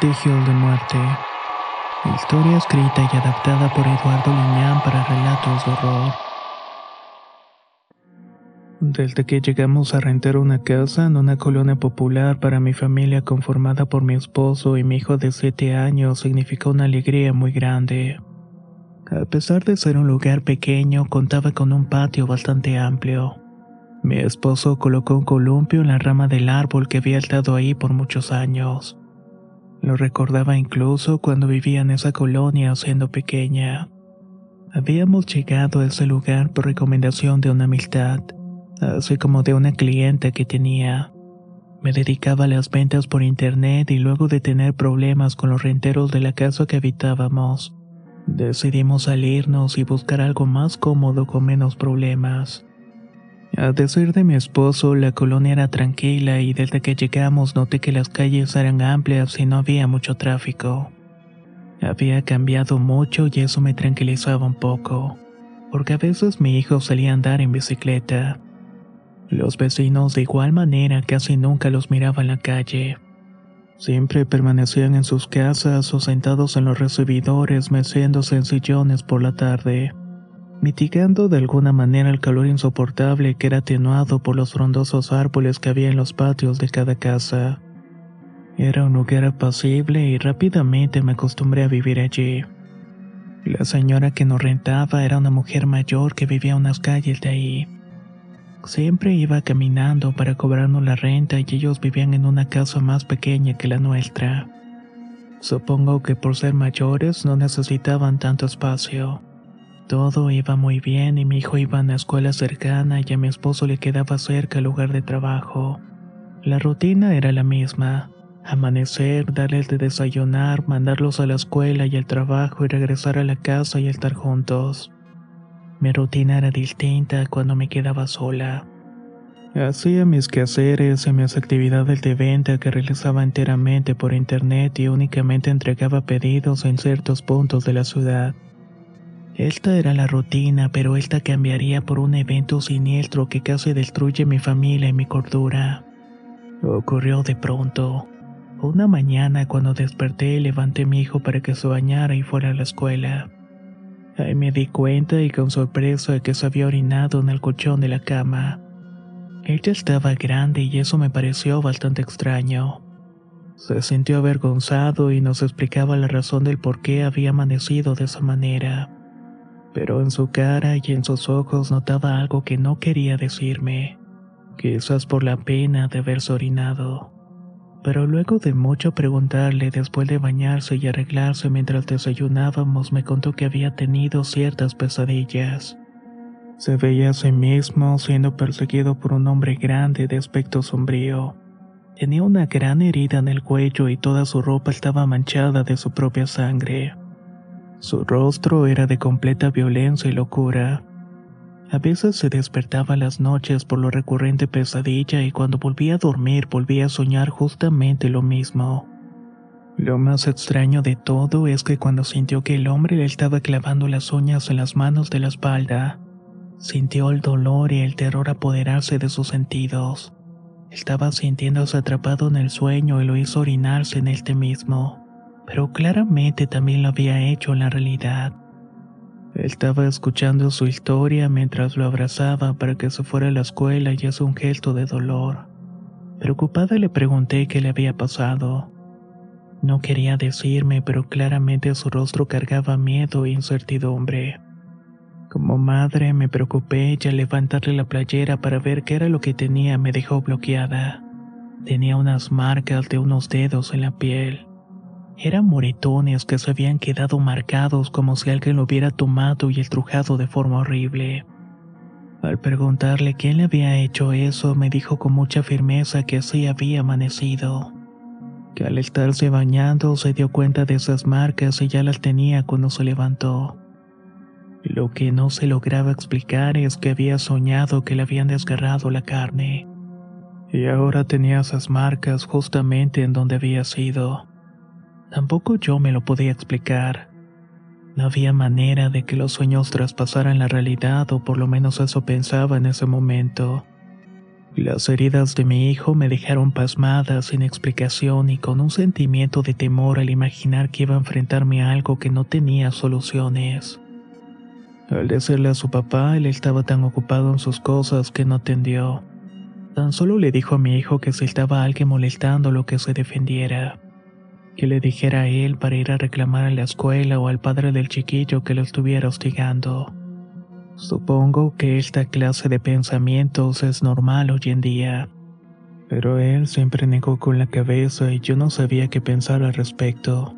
Vestigios de muerte. Historia escrita y adaptada por Eduardo Liñán para relatos de horror. Desde que llegamos a rentar una casa en una colonia popular para mi familia conformada por mi esposo y mi hijo de 7 años significó una alegría muy grande. A pesar de ser un lugar pequeño, contaba con un patio bastante amplio. Mi esposo colocó un columpio en la rama del árbol que había estado ahí por muchos años. Lo recordaba incluso cuando vivía en esa colonia siendo pequeña. Habíamos llegado a ese lugar por recomendación de una amistad, así como de una clienta que tenía. Me dedicaba a las ventas por internet y luego de tener problemas con los renteros de la casa que habitábamos, decidimos salirnos y buscar algo más cómodo con menos problemas. A decir de mi esposo, la colonia era tranquila y desde que llegamos noté que las calles eran amplias y no había mucho tráfico. Había cambiado mucho y eso me tranquilizaba un poco, porque a veces mi hijo salía a andar en bicicleta. Los vecinos de igual manera casi nunca los miraba en la calle. Siempre permanecían en sus casas o sentados en los recibidores meciéndose en sillones por la tarde mitigando de alguna manera el calor insoportable que era atenuado por los frondosos árboles que había en los patios de cada casa. Era un lugar apacible y rápidamente me acostumbré a vivir allí. La señora que nos rentaba era una mujer mayor que vivía unas calles de ahí. Siempre iba caminando para cobrarnos la renta y ellos vivían en una casa más pequeña que la nuestra. Supongo que por ser mayores no necesitaban tanto espacio. Todo iba muy bien y mi hijo iba a una escuela cercana y a mi esposo le quedaba cerca el lugar de trabajo. La rutina era la misma. Amanecer, darles de desayunar, mandarlos a la escuela y al trabajo y regresar a la casa y estar juntos. Mi rutina era distinta cuando me quedaba sola. Hacía mis quehaceres y mis actividades de venta que realizaba enteramente por internet y únicamente entregaba pedidos en ciertos puntos de la ciudad. Esta era la rutina, pero esta cambiaría por un evento siniestro que casi destruye mi familia y mi cordura. Ocurrió de pronto. Una mañana cuando desperté levanté a mi hijo para que se bañara y fuera a la escuela. Ahí me di cuenta y con sorpresa de que se había orinado en el colchón de la cama. Ella estaba grande y eso me pareció bastante extraño. Se sintió avergonzado y nos explicaba la razón del por qué había amanecido de esa manera pero en su cara y en sus ojos notaba algo que no quería decirme, quizás por la pena de haberse orinado. Pero luego de mucho preguntarle después de bañarse y arreglarse mientras desayunábamos, me contó que había tenido ciertas pesadillas. Se veía a sí mismo siendo perseguido por un hombre grande de aspecto sombrío. Tenía una gran herida en el cuello y toda su ropa estaba manchada de su propia sangre. Su rostro era de completa violencia y locura. A veces se despertaba las noches por lo recurrente pesadilla y cuando volvía a dormir volvía a soñar justamente lo mismo. Lo más extraño de todo es que cuando sintió que el hombre le estaba clavando las uñas en las manos de la espalda, sintió el dolor y el terror apoderarse de sus sentidos. Estaba sintiéndose atrapado en el sueño y lo hizo orinarse en este mismo pero claramente también lo había hecho en la realidad. Estaba escuchando su historia mientras lo abrazaba para que se fuera a la escuela y hizo un gesto de dolor. Preocupada le pregunté qué le había pasado. No quería decirme, pero claramente su rostro cargaba miedo e incertidumbre. Como madre me preocupé y al levantarle la playera para ver qué era lo que tenía me dejó bloqueada. Tenía unas marcas de unos dedos en la piel. Eran moretones que se habían quedado marcados como si alguien lo hubiera tomado y estrujado de forma horrible. Al preguntarle quién le había hecho eso, me dijo con mucha firmeza que así había amanecido. Que al estarse bañando se dio cuenta de esas marcas y ya las tenía cuando se levantó. Lo que no se lograba explicar es que había soñado que le habían desgarrado la carne. Y ahora tenía esas marcas justamente en donde había sido. Tampoco yo me lo podía explicar. No había manera de que los sueños traspasaran la realidad o por lo menos eso pensaba en ese momento. Las heridas de mi hijo me dejaron pasmada, sin explicación y con un sentimiento de temor al imaginar que iba a enfrentarme a algo que no tenía soluciones. Al decirle a su papá, él estaba tan ocupado en sus cosas que no atendió. Tan solo le dijo a mi hijo que si estaba alguien molestando lo que se defendiera. Que le dijera a él para ir a reclamar a la escuela o al padre del chiquillo que lo estuviera hostigando. Supongo que esta clase de pensamientos es normal hoy en día. Pero él siempre negó con la cabeza y yo no sabía qué pensar al respecto.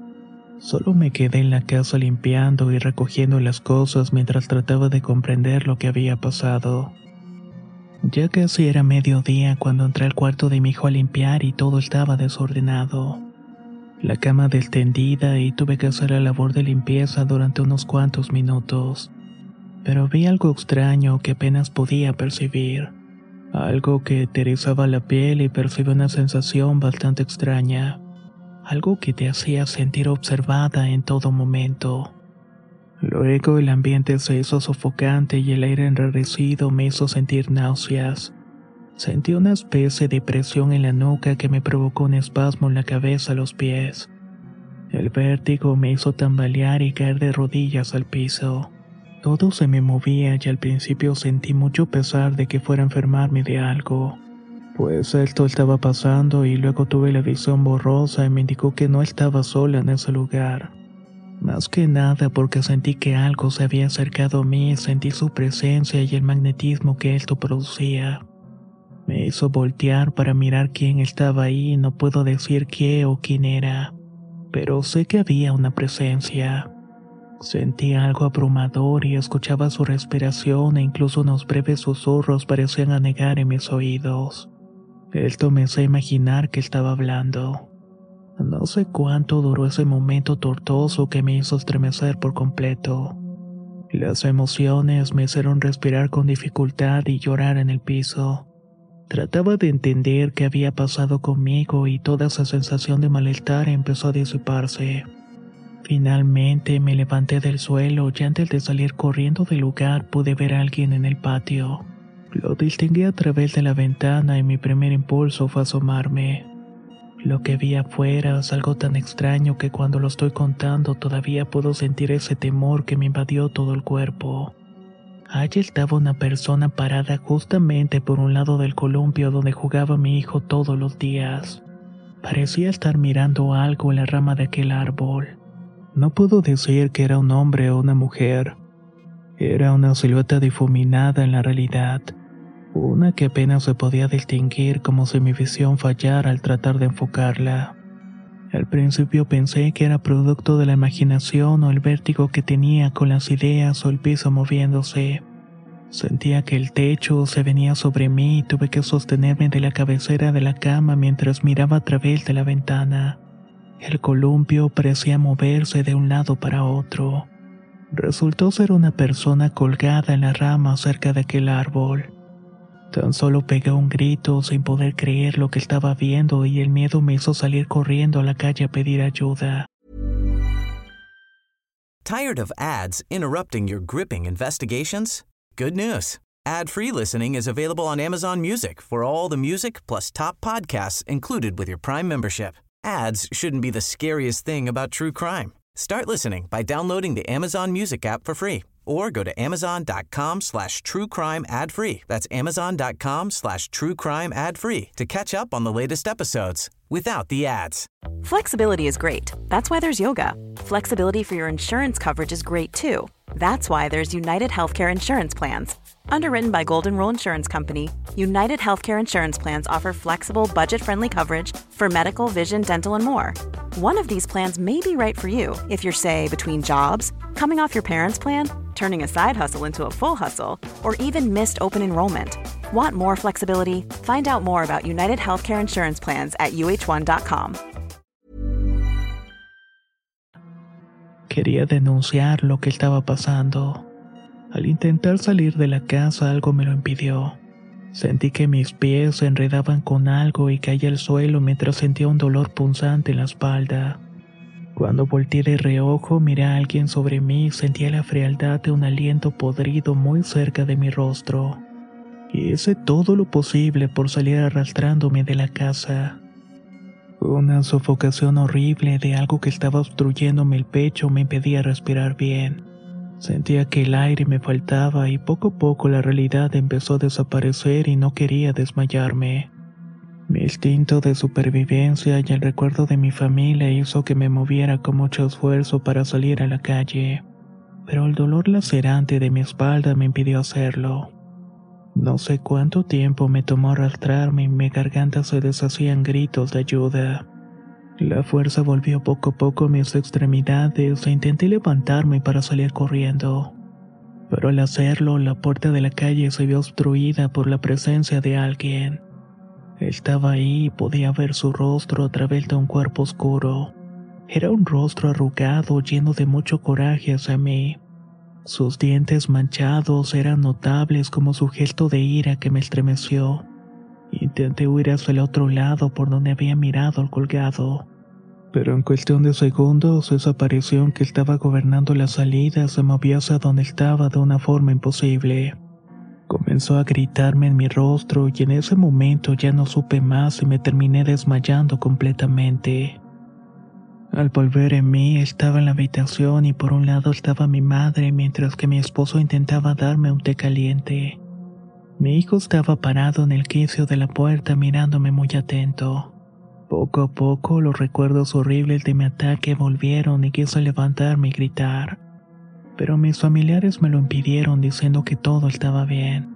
Solo me quedé en la casa limpiando y recogiendo las cosas mientras trataba de comprender lo que había pasado. Ya casi era mediodía cuando entré al cuarto de mi hijo a limpiar y todo estaba desordenado. La cama destendida y tuve que hacer la labor de limpieza durante unos cuantos minutos. Pero vi algo extraño que apenas podía percibir. Algo que aterrizaba la piel y percibí una sensación bastante extraña algo que te hacía sentir observada en todo momento. Luego el ambiente se hizo sofocante y el aire enrarecido me hizo sentir náuseas. Sentí una especie de presión en la nuca que me provocó un espasmo en la cabeza a los pies. El vértigo me hizo tambalear y caer de rodillas al piso. Todo se me movía y al principio sentí mucho pesar de que fuera a enfermarme de algo. Pues esto estaba pasando y luego tuve la visión borrosa y me indicó que no estaba sola en ese lugar. Más que nada porque sentí que algo se había acercado a mí, sentí su presencia y el magnetismo que esto producía. Me hizo voltear para mirar quién estaba ahí no puedo decir qué o quién era, pero sé que había una presencia. Sentí algo abrumador y escuchaba su respiración e incluso unos breves susurros parecían anegar en mis oídos. Esto me hace imaginar que estaba hablando. No sé cuánto duró ese momento tortuoso que me hizo estremecer por completo. Las emociones me hicieron respirar con dificultad y llorar en el piso. Trataba de entender qué había pasado conmigo y toda esa sensación de malestar empezó a disiparse. Finalmente me levanté del suelo y antes de salir corriendo del lugar pude ver a alguien en el patio. Lo distinguí a través de la ventana y mi primer impulso fue asomarme. Lo que vi afuera es algo tan extraño que cuando lo estoy contando todavía puedo sentir ese temor que me invadió todo el cuerpo. Allí estaba una persona parada justamente por un lado del columpio donde jugaba mi hijo todos los días. Parecía estar mirando algo en la rama de aquel árbol. No puedo decir que era un hombre o una mujer. Era una silueta difuminada en la realidad una que apenas se podía distinguir como si mi visión fallara al tratar de enfocarla. Al principio pensé que era producto de la imaginación o el vértigo que tenía con las ideas o el piso moviéndose. Sentía que el techo se venía sobre mí y tuve que sostenerme de la cabecera de la cama mientras miraba a través de la ventana. El columpio parecía moverse de un lado para otro. Resultó ser una persona colgada en la rama cerca de aquel árbol. Tan solo pegué un grito sin poder creer lo que estaba viendo y el miedo me hizo salir corriendo a la calle a pedir ayuda. Tired of ads interrupting your gripping investigations? Good news. Ad-free listening is available on Amazon Music for all the music plus top podcasts included with your Prime membership. Ads shouldn't be the scariest thing about true crime. Start listening by downloading the Amazon Music app for free or go to amazon.com slash true crime ad free. That's amazon.com slash true crime ad free to catch up on the latest episodes without the ads. Flexibility is great. That's why there's yoga. Flexibility for your insurance coverage is great too. That's why there's United Healthcare Insurance Plans. Underwritten by Golden Rule Insurance Company, United Healthcare Insurance Plans offer flexible, budget friendly coverage for medical, vision, dental, and more. One of these plans may be right for you if you're, say, between jobs, coming off your parents' plan, turning a side hustle into a full hustle, or even missed open enrollment. Want more flexibility? Find out more about United Healthcare Insurance Plans at uh1.com. Quería denunciar lo que estaba pasando. Al intentar salir de la casa algo me lo impidió. Sentí que mis pies se enredaban con algo y caí al suelo mientras sentía un dolor punzante en la espalda. Cuando volteé de reojo miré a alguien sobre mí y sentía la frialdad de un aliento podrido muy cerca de mi rostro. Hice todo lo posible por salir arrastrándome de la casa. Una sofocación horrible de algo que estaba obstruyéndome el pecho me impedía respirar bien. Sentía que el aire me faltaba y poco a poco la realidad empezó a desaparecer y no quería desmayarme. Mi instinto de supervivencia y el recuerdo de mi familia hizo que me moviera con mucho esfuerzo para salir a la calle, pero el dolor lacerante de mi espalda me impidió hacerlo. No sé cuánto tiempo me tomó arrastrarme y mi garganta se deshacían gritos de ayuda. La fuerza volvió poco a poco a mis extremidades e intenté levantarme para salir corriendo. Pero al hacerlo, la puerta de la calle se vio obstruida por la presencia de alguien. Estaba ahí y podía ver su rostro a través de un cuerpo oscuro. Era un rostro arrugado lleno de mucho coraje hacia mí. Sus dientes manchados eran notables como su gesto de ira que me estremeció. Intenté huir hacia el otro lado por donde había mirado al colgado. Pero en cuestión de segundos, esa aparición que estaba gobernando la salida se movió hacia donde estaba de una forma imposible. Comenzó a gritarme en mi rostro y en ese momento ya no supe más y me terminé desmayando completamente. Al volver en mí estaba en la habitación y por un lado estaba mi madre mientras que mi esposo intentaba darme un té caliente. Mi hijo estaba parado en el quicio de la puerta mirándome muy atento. Poco a poco los recuerdos horribles de mi ataque volvieron y quise levantarme y gritar. Pero mis familiares me lo impidieron diciendo que todo estaba bien.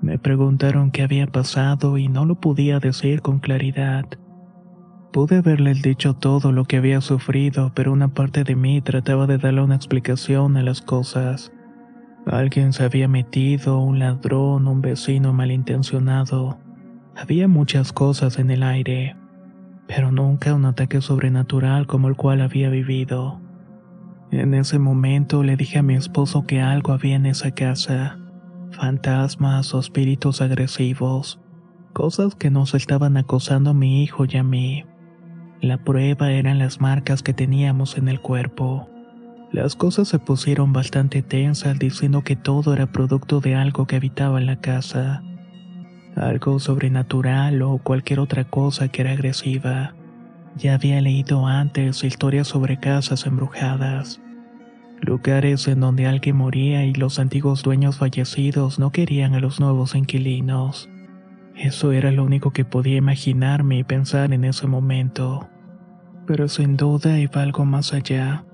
Me preguntaron qué había pasado y no lo podía decir con claridad. Pude haberles dicho todo lo que había sufrido, pero una parte de mí trataba de darle una explicación a las cosas. Alguien se había metido, un ladrón, un vecino malintencionado. Había muchas cosas en el aire pero nunca un ataque sobrenatural como el cual había vivido. En ese momento le dije a mi esposo que algo había en esa casa, fantasmas o espíritus agresivos, cosas que nos estaban acosando a mi hijo y a mí. La prueba eran las marcas que teníamos en el cuerpo. Las cosas se pusieron bastante tensas diciendo que todo era producto de algo que habitaba en la casa algo sobrenatural o cualquier otra cosa que era agresiva. Ya había leído antes historias sobre casas embrujadas, lugares en donde alguien moría y los antiguos dueños fallecidos no querían a los nuevos inquilinos. Eso era lo único que podía imaginarme y pensar en ese momento. Pero sin duda iba algo más allá,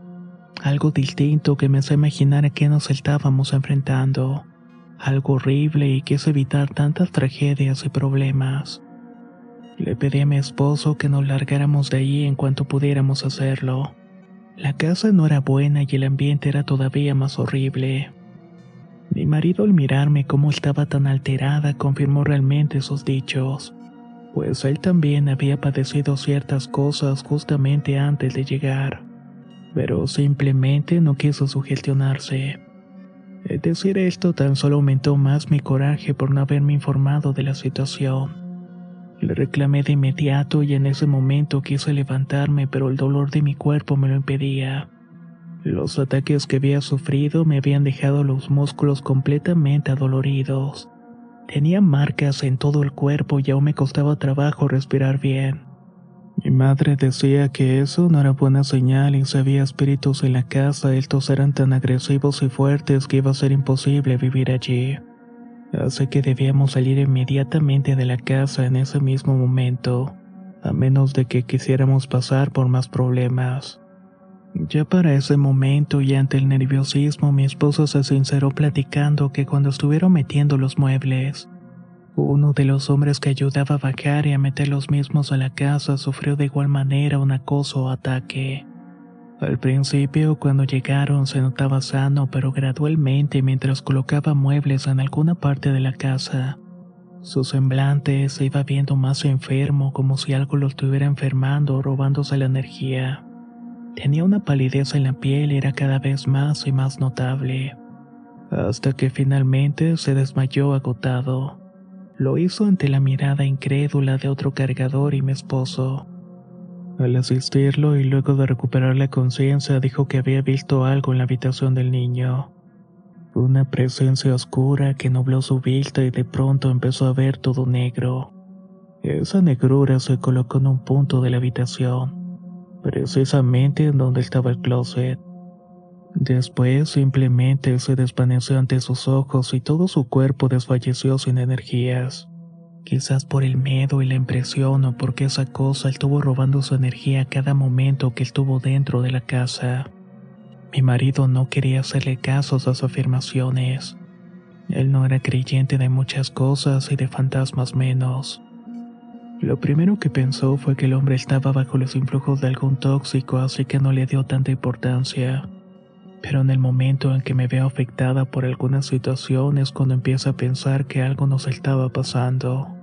algo distinto que me hace imaginar a qué nos estábamos enfrentando algo horrible y quise evitar tantas tragedias y problemas. Le pedí a mi esposo que nos largáramos de allí en cuanto pudiéramos hacerlo. La casa no era buena y el ambiente era todavía más horrible. Mi marido al mirarme cómo estaba tan alterada confirmó realmente sus dichos, pues él también había padecido ciertas cosas justamente antes de llegar, pero simplemente no quiso sugestionarse. Decir esto tan solo aumentó más mi coraje por no haberme informado de la situación. Le reclamé de inmediato y en ese momento quise levantarme, pero el dolor de mi cuerpo me lo impedía. Los ataques que había sufrido me habían dejado los músculos completamente adoloridos. Tenía marcas en todo el cuerpo y aún me costaba trabajo respirar bien. Mi madre decía que eso no era buena señal y si había espíritus en la casa, estos eran tan agresivos y fuertes que iba a ser imposible vivir allí. Así que debíamos salir inmediatamente de la casa en ese mismo momento, a menos de que quisiéramos pasar por más problemas. Ya para ese momento y ante el nerviosismo, mi esposo se sinceró platicando que cuando estuvieron metiendo los muebles, uno de los hombres que ayudaba a bajar y a meter los mismos a la casa sufrió de igual manera un acoso o ataque. Al principio, cuando llegaron, se notaba sano, pero gradualmente, mientras colocaba muebles en alguna parte de la casa, su semblante se iba viendo más enfermo, como si algo lo estuviera enfermando o robándose la energía. Tenía una palidez en la piel y era cada vez más y más notable, hasta que finalmente se desmayó agotado. Lo hizo ante la mirada incrédula de otro cargador y mi esposo. Al asistirlo y luego de recuperar la conciencia dijo que había visto algo en la habitación del niño. Una presencia oscura que nubló su vista y de pronto empezó a ver todo negro. Esa negrura se colocó en un punto de la habitación, precisamente en donde estaba el closet. Después simplemente se desvaneció ante sus ojos y todo su cuerpo desfalleció sin energías. Quizás por el miedo y la impresión o porque esa cosa estuvo robando su energía a cada momento que estuvo dentro de la casa. Mi marido no quería hacerle caso a sus afirmaciones. Él no era creyente de muchas cosas y de fantasmas menos. Lo primero que pensó fue que el hombre estaba bajo los influjos de algún tóxico, así que no le dio tanta importancia pero en el momento en que me veo afectada por algunas situaciones cuando empiezo a pensar que algo nos estaba pasando.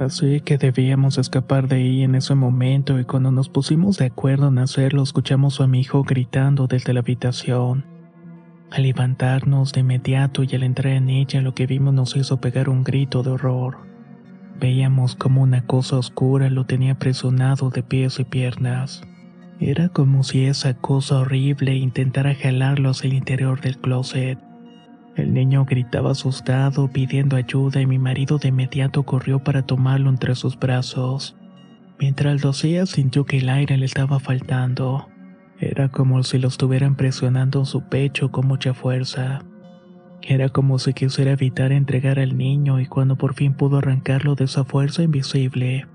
Así que debíamos escapar de ahí en ese momento y cuando nos pusimos de acuerdo en hacerlo escuchamos a mi hijo gritando desde la habitación. Al levantarnos de inmediato y al entrar en ella lo que vimos nos hizo pegar un grito de horror. Veíamos como una cosa oscura lo tenía presionado de pies y piernas. Era como si esa cosa horrible intentara jalarlo hacia el interior del closet. El niño gritaba asustado, pidiendo ayuda y mi marido de inmediato corrió para tomarlo entre sus brazos. Mientras lo hacía sintió que el aire le estaba faltando. Era como si lo estuvieran presionando en su pecho con mucha fuerza. Era como si quisiera evitar entregar al niño y cuando por fin pudo arrancarlo de esa fuerza invisible,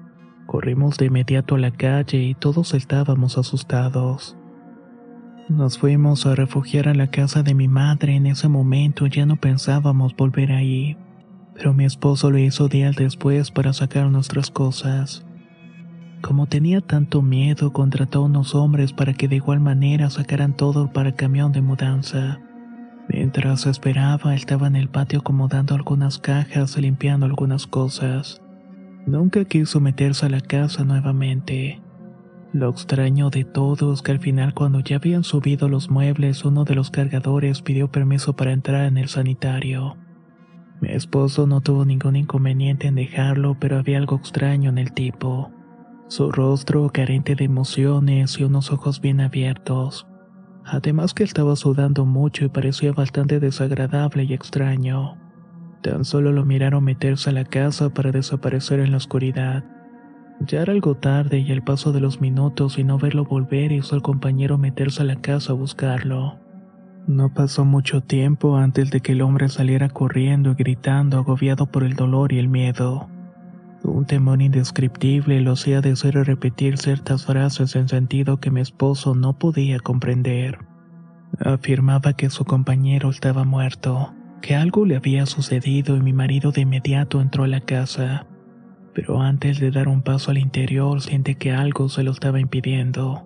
Corrimos de inmediato a la calle y todos estábamos asustados. Nos fuimos a refugiar a la casa de mi madre. En ese momento ya no pensábamos volver ahí, pero mi esposo lo hizo días después para sacar nuestras cosas. Como tenía tanto miedo, contrató a unos hombres para que de igual manera sacaran todo para el camión de mudanza. Mientras esperaba, estaba en el patio acomodando algunas cajas y limpiando algunas cosas. Nunca quiso meterse a la casa nuevamente. Lo extraño de todo es que al final cuando ya habían subido los muebles uno de los cargadores pidió permiso para entrar en el sanitario. Mi esposo no tuvo ningún inconveniente en dejarlo, pero había algo extraño en el tipo. Su rostro carente de emociones y unos ojos bien abiertos. Además que estaba sudando mucho y parecía bastante desagradable y extraño. Tan solo lo miraron meterse a la casa para desaparecer en la oscuridad. Ya era algo tarde y al paso de los minutos y no verlo volver hizo al compañero meterse a la casa a buscarlo. No pasó mucho tiempo antes de que el hombre saliera corriendo y gritando agobiado por el dolor y el miedo. Un temor indescriptible lo hacía y repetir ciertas frases en sentido que mi esposo no podía comprender. Afirmaba que su compañero estaba muerto que algo le había sucedido y mi marido de inmediato entró a la casa. Pero antes de dar un paso al interior siente que algo se lo estaba impidiendo.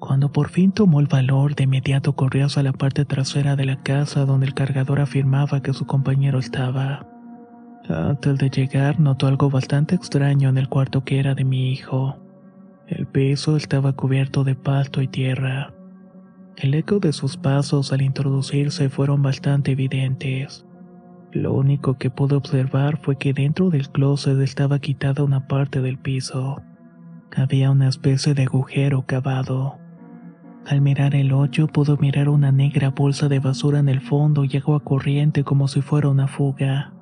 Cuando por fin tomó el valor, de inmediato corrió hacia la parte trasera de la casa donde el cargador afirmaba que su compañero estaba. Antes de llegar notó algo bastante extraño en el cuarto que era de mi hijo. El piso estaba cubierto de pasto y tierra. El eco de sus pasos al introducirse fueron bastante evidentes. Lo único que pude observar fue que dentro del closet estaba quitada una parte del piso. Había una especie de agujero cavado. Al mirar el hoyo pudo mirar una negra bolsa de basura en el fondo y agua corriente como si fuera una fuga.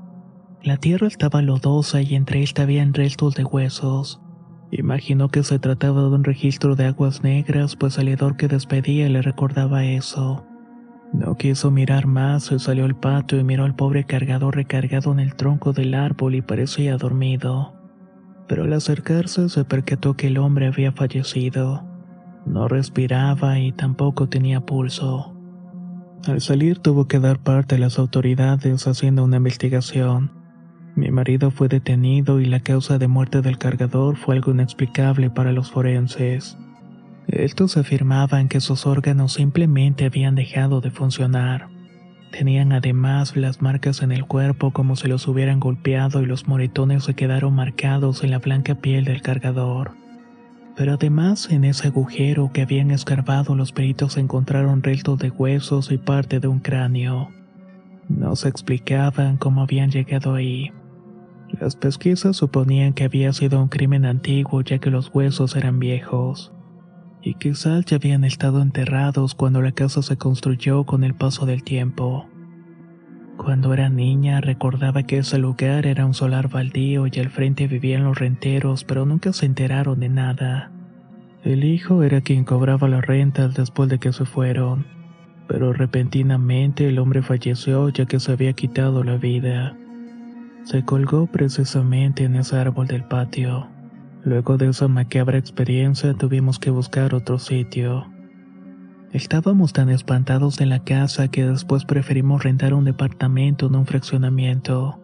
La tierra estaba lodosa y entre esta habían restos de huesos. Imaginó que se trataba de un registro de aguas negras, pues el hedor que despedía le recordaba eso. No quiso mirar más, se salió al patio y miró al pobre cargador recargado en el tronco del árbol y parecía dormido. Pero al acercarse se percató que el hombre había fallecido. No respiraba y tampoco tenía pulso. Al salir tuvo que dar parte a las autoridades haciendo una investigación. Mi marido fue detenido y la causa de muerte del cargador fue algo inexplicable para los forenses. Estos afirmaban que sus órganos simplemente habían dejado de funcionar. Tenían además las marcas en el cuerpo como si los hubieran golpeado y los moretones se quedaron marcados en la blanca piel del cargador. Pero además en ese agujero que habían escarbado los peritos encontraron restos de huesos y parte de un cráneo. No se explicaban cómo habían llegado ahí. Las pesquisas suponían que había sido un crimen antiguo ya que los huesos eran viejos, y quizás ya habían estado enterrados cuando la casa se construyó con el paso del tiempo. Cuando era niña recordaba que ese lugar era un solar baldío y al frente vivían los renteros, pero nunca se enteraron de nada. El hijo era quien cobraba las rentas después de que se fueron, pero repentinamente el hombre falleció ya que se había quitado la vida. Se colgó precisamente en ese árbol del patio. Luego de esa macabra experiencia tuvimos que buscar otro sitio. Estábamos tan espantados de la casa que después preferimos rentar un departamento en un fraccionamiento.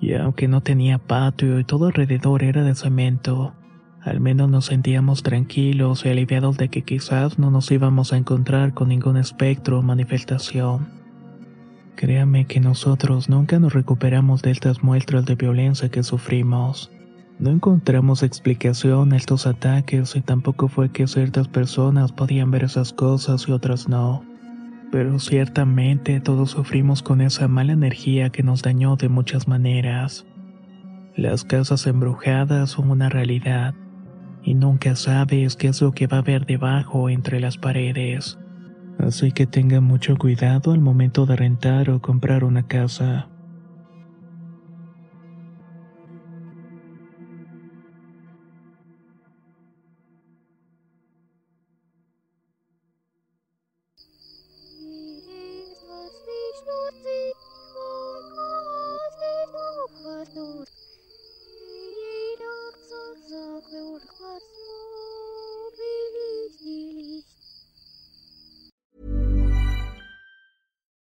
Y aunque no tenía patio y todo alrededor era de cemento, al menos nos sentíamos tranquilos y aliviados de que quizás no nos íbamos a encontrar con ningún espectro o manifestación. Créame que nosotros nunca nos recuperamos de estas muestras de violencia que sufrimos. No encontramos explicación a estos ataques y tampoco fue que ciertas personas podían ver esas cosas y otras no. Pero ciertamente todos sufrimos con esa mala energía que nos dañó de muchas maneras. Las casas embrujadas son una realidad y nunca sabes qué es lo que va a haber debajo entre las paredes. Así que tenga mucho cuidado al momento de rentar o comprar una casa.